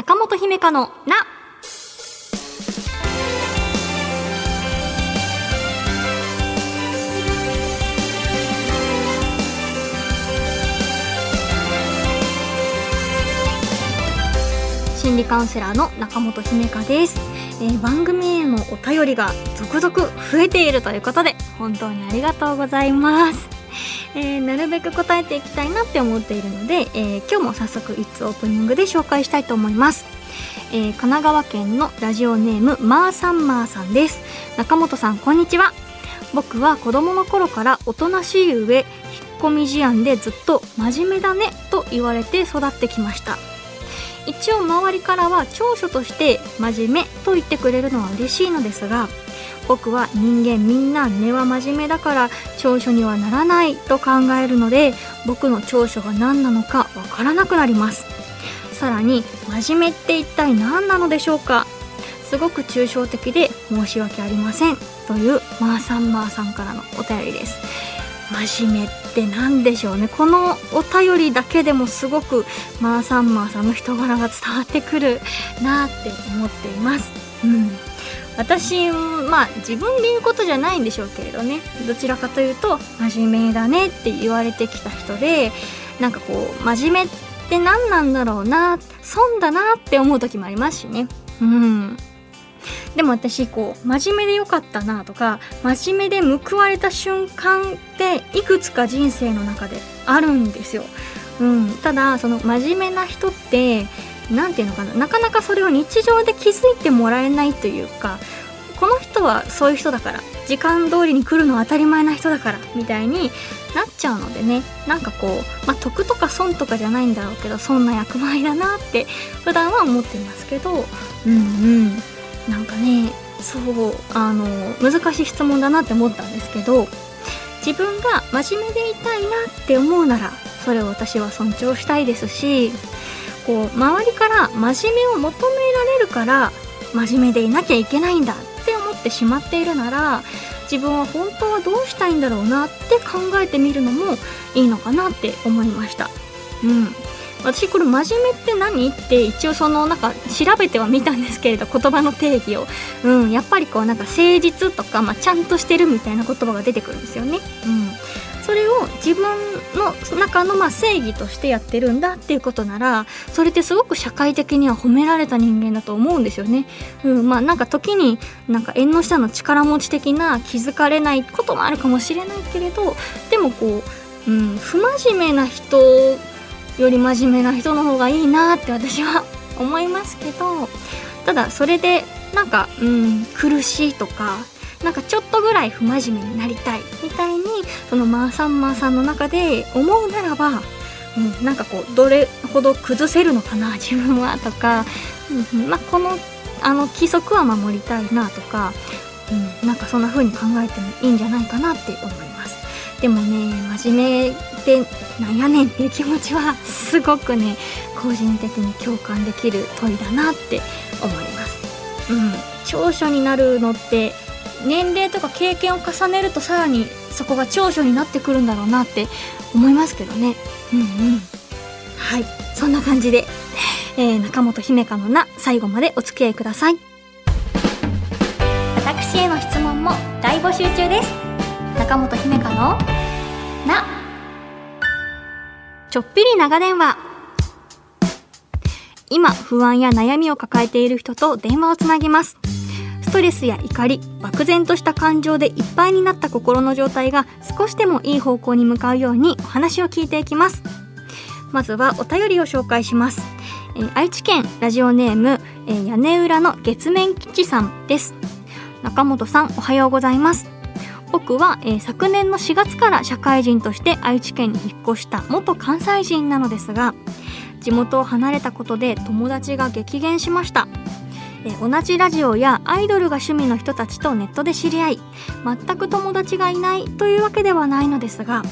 中本姫香のな心理カウンセラーの中本姫香です、えー番組へのお便りが続々増えているということで本当にありがとうございます、えーなるべく答えていきたいなって思っているので、えー今日も早速いつオープニングで紹介したいと思います、えー神奈川県のラジオネームマーサンマーさんです。中本さんこんにちは。僕は子供の頃からおとなしい上引っ込み思案でずっと真面目だねと言われて育ってきました。一応周りからは長所として真面目と言ってくれるのは嬉しいのですが僕は人間みんな根は真面目だから長所にはならないと考えるので僕の長所が何なのかわからなくなります。さらに真面目って一体何なのでしょうか？すごく抽象的で申し訳ありません。というマーサンマーさんからのお便りです。真面目って何でしょうね？このお便りだけでもすごくマーサンマーさんの人柄が伝わってくるなって思っています。うん。私まあ自分で言うことじゃないんでしょうけれどね。どちらかというと真面目だねって言われてきた人でなんかこう真面目って何なんだろうな損だなって思う時もありますしね。うん。でも私こう真面目でよかったなとか真面目で報われた瞬間っていくつか人生の中であるんですよ、うん、ただその真面目な人って何ていうのかななかなかそれを日常で気づいてもらえないというかこの人はそういう人だから時間通りに来るのは当たり前な人だからみたいになっちゃうのでねなんかこう、まあ、得とか損とかじゃないんだろうけどそんな役前だなって普段は思ってますけどうんうん。なんかねそうあの難しい質問だなって思ったんですけど自分が真面目でいたいなって思うならそれを私は尊重したいですしこう周りから真面目を求められるから真面目でいなきゃいけないんだって思ってしまっているなら自分は本当はどうしたいんだろうなって考えてみるのもいいのかなって思いました。うん私これ真面目って何って一応そのなんか調べてはみたんですけれど言葉の定義を、うん、やっぱりこうなんか誠実とか、まあ、ちゃんとしてるみたいな言葉が出てくるんですよね。うん、自分の中のまあ正義としてやってるんだっていうことならそれってすごく社会的には褒められた人間だと思うんですよね。うん、まあなんか時になんか縁の下の力持ち的な気づかれないこともあるかもしれないけれどでもこう、うん、不真面目な人より真面目な人の方がいいなって私は思いますけどただそれでなんか、うん、苦しいとかなんかちょっとぐらい不真面目になりたいみたいにそのマーサンマーさんの中で思うならば、うん、なんかこうどれほど崩せるのかな 自分はとか、うんまあ、このあの規則は守りたいなとか、うん、なんかそんな風に考えてもいいんじゃないかなって思います。でもね真面目ってなんやねんっていう気持ちは すごくね個人的に共感できる問いだなって思います。うん、長所になるのって年齢とか経験を重ねるとさらにそこが長所になってくるんだろうなって思いますけどね。うんうん。はい、そんな感じで、えー中本姫香のな最後までお付き合いください。私への質問も大募集中です。中本姫香のなちょっぴり長電話今不安や悩みを抱えている人と電話をつなぎますストレスや怒り漠然とした感情でいっぱいになった心の状態が少しでもいい方向に向かうようにお話を聞いていきます。まずはお便りを紹介します、えー愛知県ラジオネーム、えー屋根裏の月面基地さんです。中本さんおはようございます。僕は、えー昨年の4月から社会人として愛知県に引っ越した元関西人なのですが地元を離れたことで友達が激減しました、え同じラジオやアイドルが趣味の人たちとネットで知り合い全く友達がいないというわけではないのですが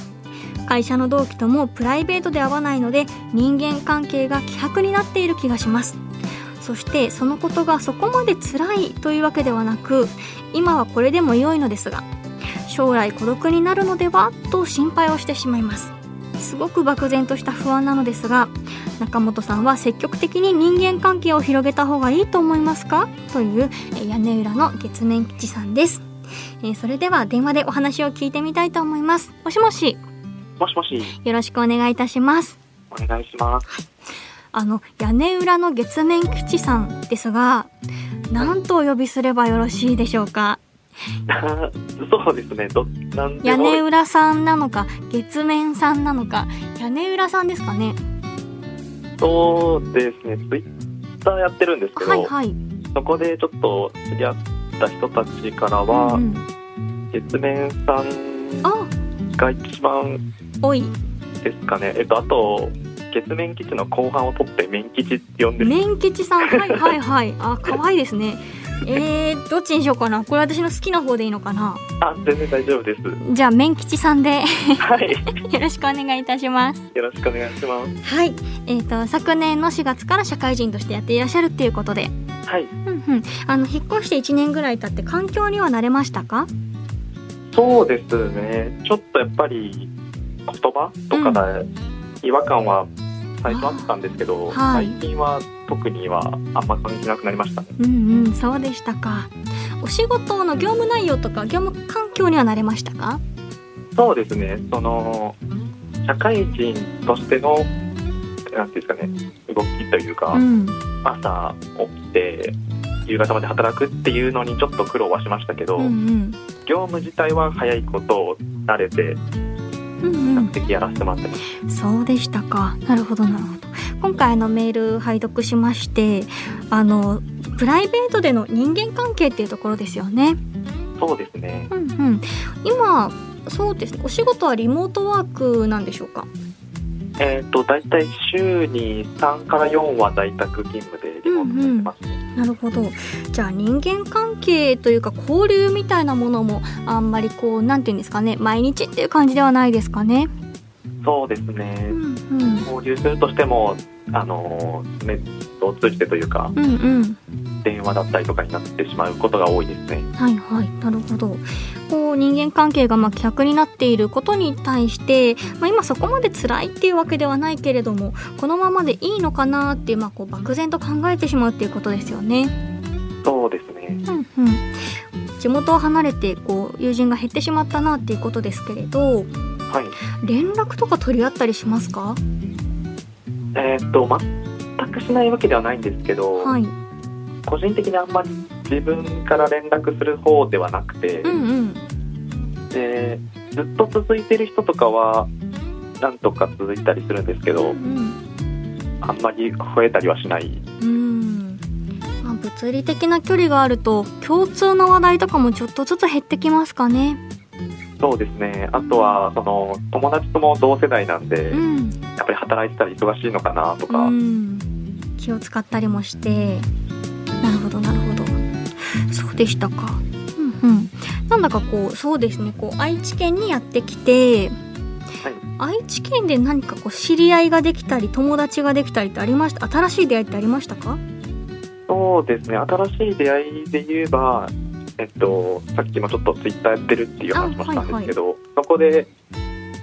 会社の同期ともプライベートで会わないので人間関係が希薄になっている気がします。そしてそのことがそこまで辛いというわけではなく今はこれでも良いのですが将来孤独になるのではと心配をしてしまいます。すごく漠然とした不安なのですが中本さんは積極的に人間関係を広げた方がいいと思いますか？というえ屋根裏の月面基地さんです、えーそれでは電話でお話を聞いてみたいと思います。もしもし。もしもし、よろしくお願いいたします。お願いします。あの屋根裏の月面基地さんですが何とお呼びすればよろしいでしょうか？そうですね、ど、なんで屋根も、裏さんなのか月面さんなのか。屋根裏さんですかね？そうですね、ツイッターやってるんですけど、はいはい。そこでちょっと知り合った人たちからは、うんうん。月面さんあ。が一番おいですかね。えっと、あと、月面基地の後半を取って面基地って呼んでる。面吉さん。はいはいはい。あ可愛いですねえー、どっちにしようかなこれ私の好きな方でいいのかなあ、全然大丈夫です。じゃあ面吉さんではい。よろしくお願いいたしますよろしくお願いします。はいえー、と昨年の4月から社会人としてやっていらっしゃるっていうことではい。うんうんあの引っ越して1年ぐらい経って環境には慣れましたか？そうですね。ちょっとやっぱり言葉とかで違和感は最初あったんですけど、はい。最近は特にはあんま感じなくなりましたね。うんうんそうでしたか。お仕事の業務内容とか業務環境には慣れましたか？そうですね。その社会人としてのなんていうんですかね、動きというか、うん。朝起きて夕方まで働くっていうのにちょっと苦労はしましたけど、うんうん。業務自体は早いことを慣れて比較的やらせてもらってます。そうでしたか。なるほどなるほど。今回のメール拝読しましてあのプライベートでの人間関係っていうところですよね。そうですね。うんうん。今そうですね。お仕事はリモートワークなんでしょうか？えっ、と大体週に3から4は在宅勤務でリモートやってますね。なるほど。じゃあ人間関係というか交流みたいなものもあんまりこうなんていうんですかね毎日っていう感じではないですかねそうですねう。んうん交流するとしてもあのネットを通じてというかうんうん電話だったりとかになってしまうことが多いですね。はいはいなるほどこう人間関係がまあ希薄になっていることに対して、まあ、今そこまで辛いっていうわけではないけれどもこのままでいいのかなっていう,、まあ、こう漠然と考えてしまうっていうことですよね。そうですね。うんうん。地元を離れてこう友人が減ってしまったなっていうことですけれどはい。連絡とか取り合ったりしますか？えっ、と全くしないわけではないんですけど、はい。個人的にあんまり自分から連絡する方ではなくて、うんうん。でずっと続いてる人とかはなんとか続いたりするんですけど、うんあんまり増えたりはしない。うん。まあ、物理的な距離があると共通の話題とかもちょっとずつ減ってきますかね。そうですね。あとはその友達とも同世代なんで、うん。やっぱり働いてたら忙しいのかなとか、うん、気を使ったりもして。なるほどなるほど。そうでしたか。うんうん。なんだかこうそうですね。こう愛知県にやってきてはい、愛知県で何かこう知り合いができたり友達ができたりってありました？新しい出会いってありましたか？そうですね。新しい出会いで言えば、えっとさっきもちょっとツイッターやってるっていう話もしたんですけど、そこで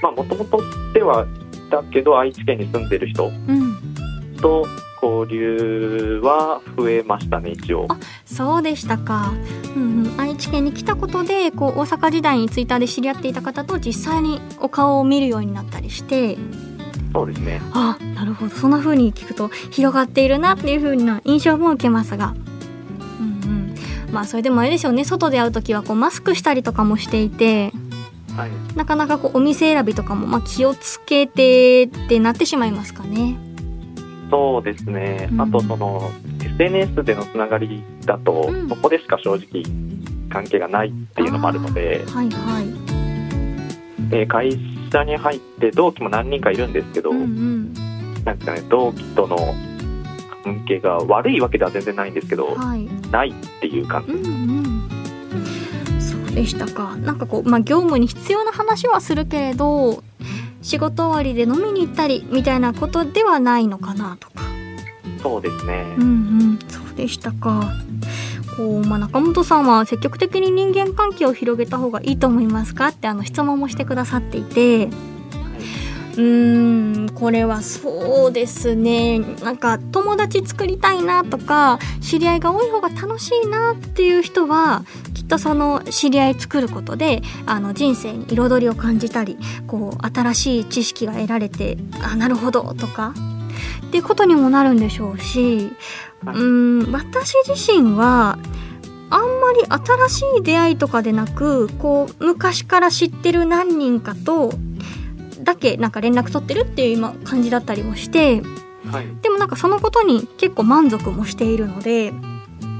まあもともとではいたけど愛知県に住んでる人うんと交流は増えましたね一応。あそうでしたか、うんうん、愛知県に来たことでこう大阪時代にツイッターで知り合っていた方と実際にお顔を見るようになったりしてそうですね。あなるほどそんな風に聞くと広がっているなっていう風な印象も受けますがうんうんまあそれでもあれですよね外で会う時はこうマスクしたりとかもしていてはい。なかなかこうお店選びとかもまあ気をつけてってなってしまいますかね。そうですね、うんあとその SNS でのつながりだと、うんそこでしか正直関係がないっていうのもあるので、はいはい。で会社に入って同期も何人かいるんですけど、うんうん。なんかね同期との関係が悪いわけでは全然ないんですけど、はい。ないっていう感じうんうん。そうでしたか。なんかこうまあ業務に必要な話はするけれど。仕事終わりで飲みに行ったりみたいなことではないのかなとか。そうですね、うんうん、そうでしたか。こうまあ、中本さんは積極的に人間関係を広げた方がいいと思いますかってあの質問もしてくださっていて。うーんこれはそうですね。なんか友達作りたいなとか知り合いが多い方が楽しいなっていう人はきっとその知り合い作ることであの人生に彩りを感じたりこう新しい知識が得られてあなるほどとか。っていうことにもなるんでしょうしうん私自身はあんまり新しい出会いとかでなくこう昔から知ってる何人かとだけなんか連絡取ってるっていう今感じだったりもして、はい、でもなんかそのことに結構満足もしているので、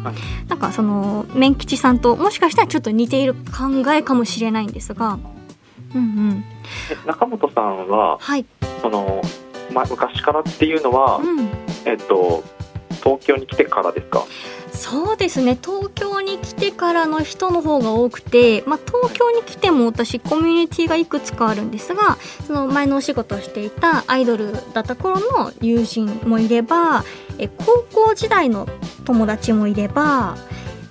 はい、なんかその面吉さんともしかしたらちょっと似ている考えかもしれないんですが、うんうん、中本さんは、はい、その、ま、昔からっていうのは、うん、えっと東京に来てからですか？そうですね。東京に来てからの人の方が多くて、まあ、東京に来ても私コミュニティがいくつかあるんですがその前のお仕事をしていたアイドルだった頃の友人もいればえ高校時代の友達もいれば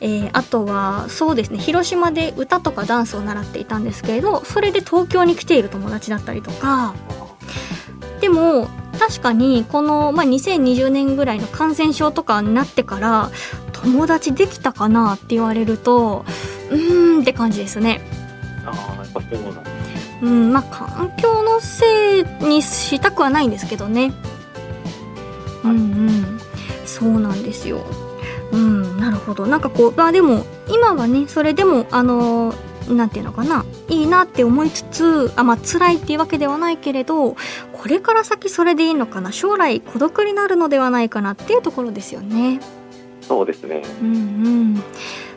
えー、あとはそうですね。広島で歌とかダンスを習っていたんですけれどそれで東京に来ている友達だったりとかでも確かにこの、まあ、2020年ぐらいの感染症とかになってから友達できたかなって言われるとうーんって感じですね。ああやっぱそうなんうんまあ環境のせいにしたくはないんですけどね。うんうんそうなんですよ。うんなるほどなんかこうまあでも今はねそれでもあのーなんていうのかないいなって思いつつあまあ辛いっていうわけではないけれどこれから先それでいいのかな将来孤独になるのではないかなっていうところですよね。そうですね。うんうん。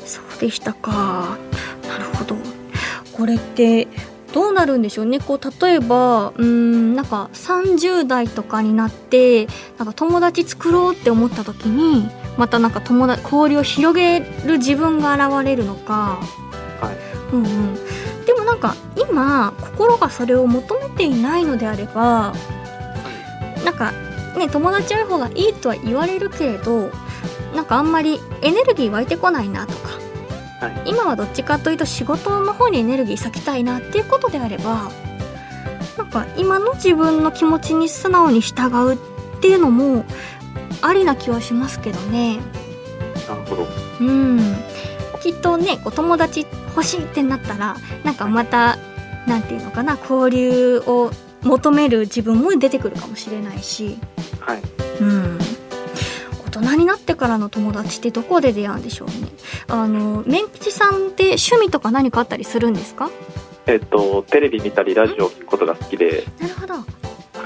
そうでしたか。なるほど。これってどうなるんでしょうねこう例えばうんなんか30代とかになってなんか友達作ろうって思った時にまたなんか友達交流を広げる自分が現れるのかうんうん、でもなんか今心がそれを求めていないのであればなんかね友達多い方がいいとは言われるけれどなんかあんまりエネルギー湧いてこないなとか、はい、今はどっちかというと仕事の方にエネルギー割きたいなっていうことであればなんか今の自分の気持ちに素直に従うっていうのもありな気はしますけどね。なるほど。うん。きっとねお友達欲しいってなったらなんかまた何て言うのかな交流を求める自分も出てくるかもしれないし、はい、うん。大人になってからの友達ってどこで出会うんでしょうね。あの面吉さんって趣味とか何かあったりするんですか？えっとテレビ見たりラジオを聞くことが好きで。なるほど。は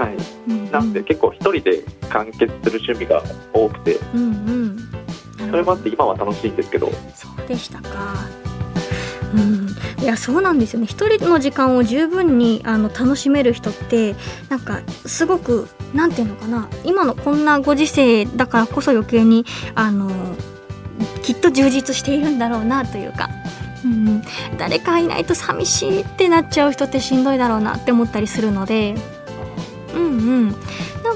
い、うんうん、なんで結構一人で完結する趣味が多くて、うんうん。それもあって今は楽しいんですけど。そうでしたかうん、いやそうなんですよね。一人の時間を十分にあの楽しめる人ってなんかすごくなんていうのかな。今のこんなご時世だからこそ余計にあのきっと充実しているんだろうなというか。うん、誰かいないと寂しいってなっちゃう人ってしんどいだろうなって思ったりするので。うんうん。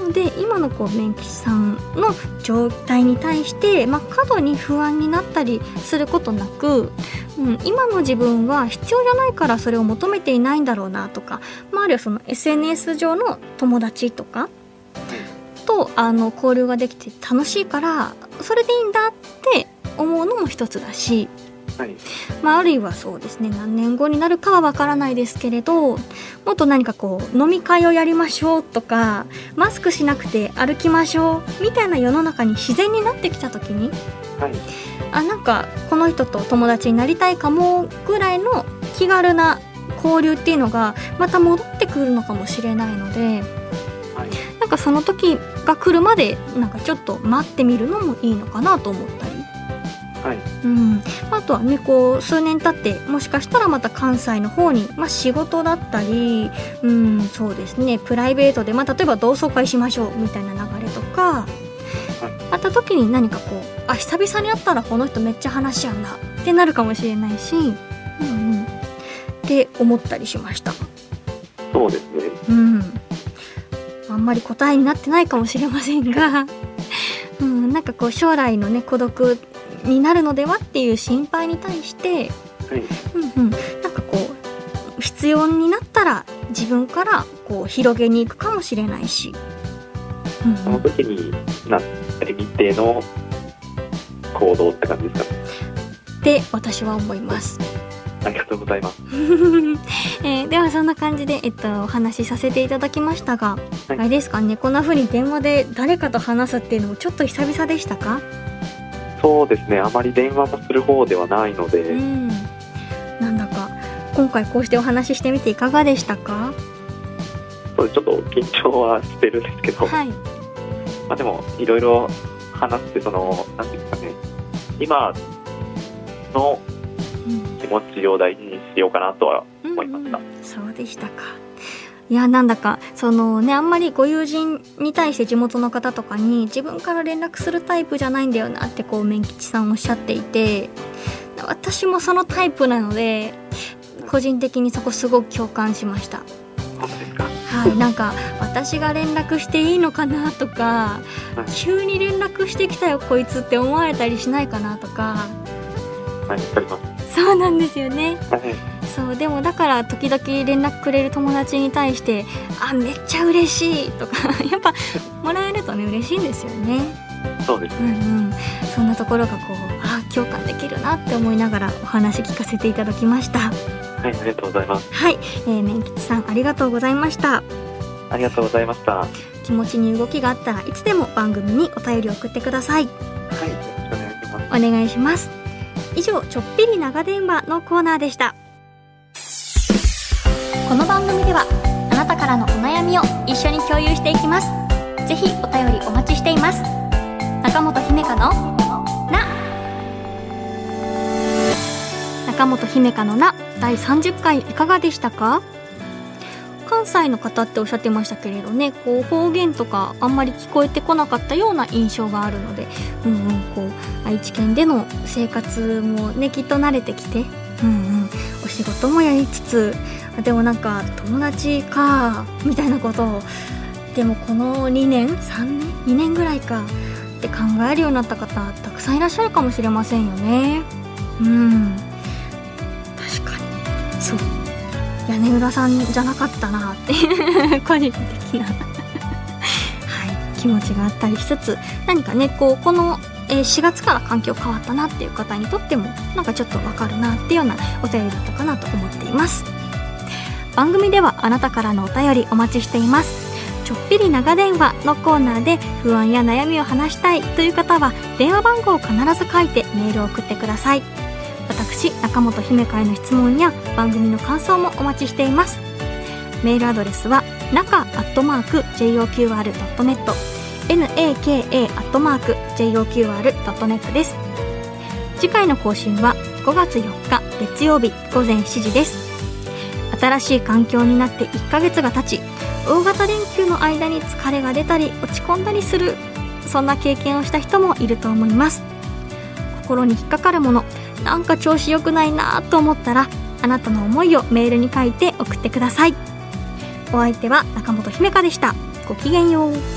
ので今のこう面吉さんの状態に対して、まあ、過度に不安になったりすることなく、うん、今の自分は必要じゃないからそれを求めていないんだろうなとか、まあ、あるいはその SNS 上の友達とかとあの交流ができて楽しいからそれでいいんだって思うのも一つだしはい、まあ、あるいはそうですね。何年後になるかはわからないですけれどもっと何かこう飲み会をやりましょうとかマスクしなくて歩きましょうみたいな世の中に自然になってきた時に、はい、あなんかこの人と友達になりたいかもぐらいの気軽な交流っていうのがまた戻ってくるのかもしれないので、はい、なんかその時が来るまでなんかちょっと待ってみるのもいいのかなと思ったり。はい、うん、あとはねこう数年経ってもしかしたらまた関西の方に、まあ、仕事だったり、うん、そうですねプライベートで、まあ、例えば同窓会しましょうみたいな流れとか、あった時に何かこうあ久々に会ったらこの人めっちゃ話し合うなってなるかもしれないし、うんうん、って思ったりしました。そうですね、うん、あんまり答えになってないかもしれませんがうん、なんかこう将来のね孤独になるのではっていう心配に対して、はい、うんうん、なんかこう必要になったら自分からこう広げに行くかもしれないし、うん、その時にな一定の行動って感じですか？って私は思います。ありがとうございます、えー、ではそんな感じで、えっと、お話しさせていただきましたが、はい、あれですかねこんな風に電話で誰かと話すっていうのもちょっと久々でしたか？そうですね。あまり電話もする方ではないので、うん、なんだか今回こうしてお話ししてみていかがでしたか？そうちょっと緊張はしてるんですけど、はい、まあでもいろいろ話してそのなんていうんですかね。今の気持ちを大事にしようかなとは思いました、うんうん、そうでしたかいやなんだかそのねあんまりご友人に対して地元の方とかに自分から連絡するタイプじゃないんだよなってこう麺吉さんおっしゃっていて私もそのタイプなので個人的にそこすごく共感しました。はい、なんか私が連絡していいのかなとか、急に連絡してきたよこいつって思われたりしないかなとか、はい、そうなんですよね、はい、そうでもだから時々連絡くれる友達に対して「あめっちゃ嬉しい」とか やっぱもらえるとね嬉しいんですよね。そうですね、うんうん、そんなところがこうあ共感できるなって思いながらお話聞かせていただきました。はいありがとうございます。はい、えー、麺吉さんありがとうございました。ありがとうございました。気持ちに動きがあったらいつでも番組にお便りを送ってください。はいよろしくお願いします。お願いします。以上ちょっぴり長電話のコーナーでしたこの番組ではあなたからのお悩みを一緒に共有していきます。ぜひお便りお待ちしています。中本姫香のな。中本姫香のな。第30回いかがでしたか？関西の方っておっしゃってましたけれどねこう方言とかあんまり聞こえてこなかったような印象があるので、うんうん、こう愛知県での生活もねきっと慣れてきて、うんうん、お仕事もやりつつでもなんか友達かみたいなことをでもこの2年3年2年ぐらいかって考えるようになった方たくさんいらっしゃるかもしれませんよね。うん。確かにそう。屋根裏さんじゃなかったなっていう個人的な。はい、気持ちがあったりしつつ何かねこうこの4月から環境変わったなっていう方にとってもなんかちょっとわかるなっていうようなお便りだったかなと思っています。番組ではあなたからのお便りお待ちしています。ちょっぴり長電話のコーナーで不安や悩みを話したいという方は電話番号を必ず書いてメールを送ってください。私中本姫会の質問や番組の感想もお待ちしています。メールアドレスは中アットマーク JOQR.net naka アットマーク JOQR.net です。次回の更新は5月4日月曜日午前7時です。新しい環境になって1ヶ月が経ち大型連休の間に疲れが出たり落ち込んだりするそんな経験をした人もいると思います。心に引っかかるものなんか調子良くないなと思ったらあなたの思いをメールに書いて送ってください。お相手は中本姫香でした。ごきげんよう。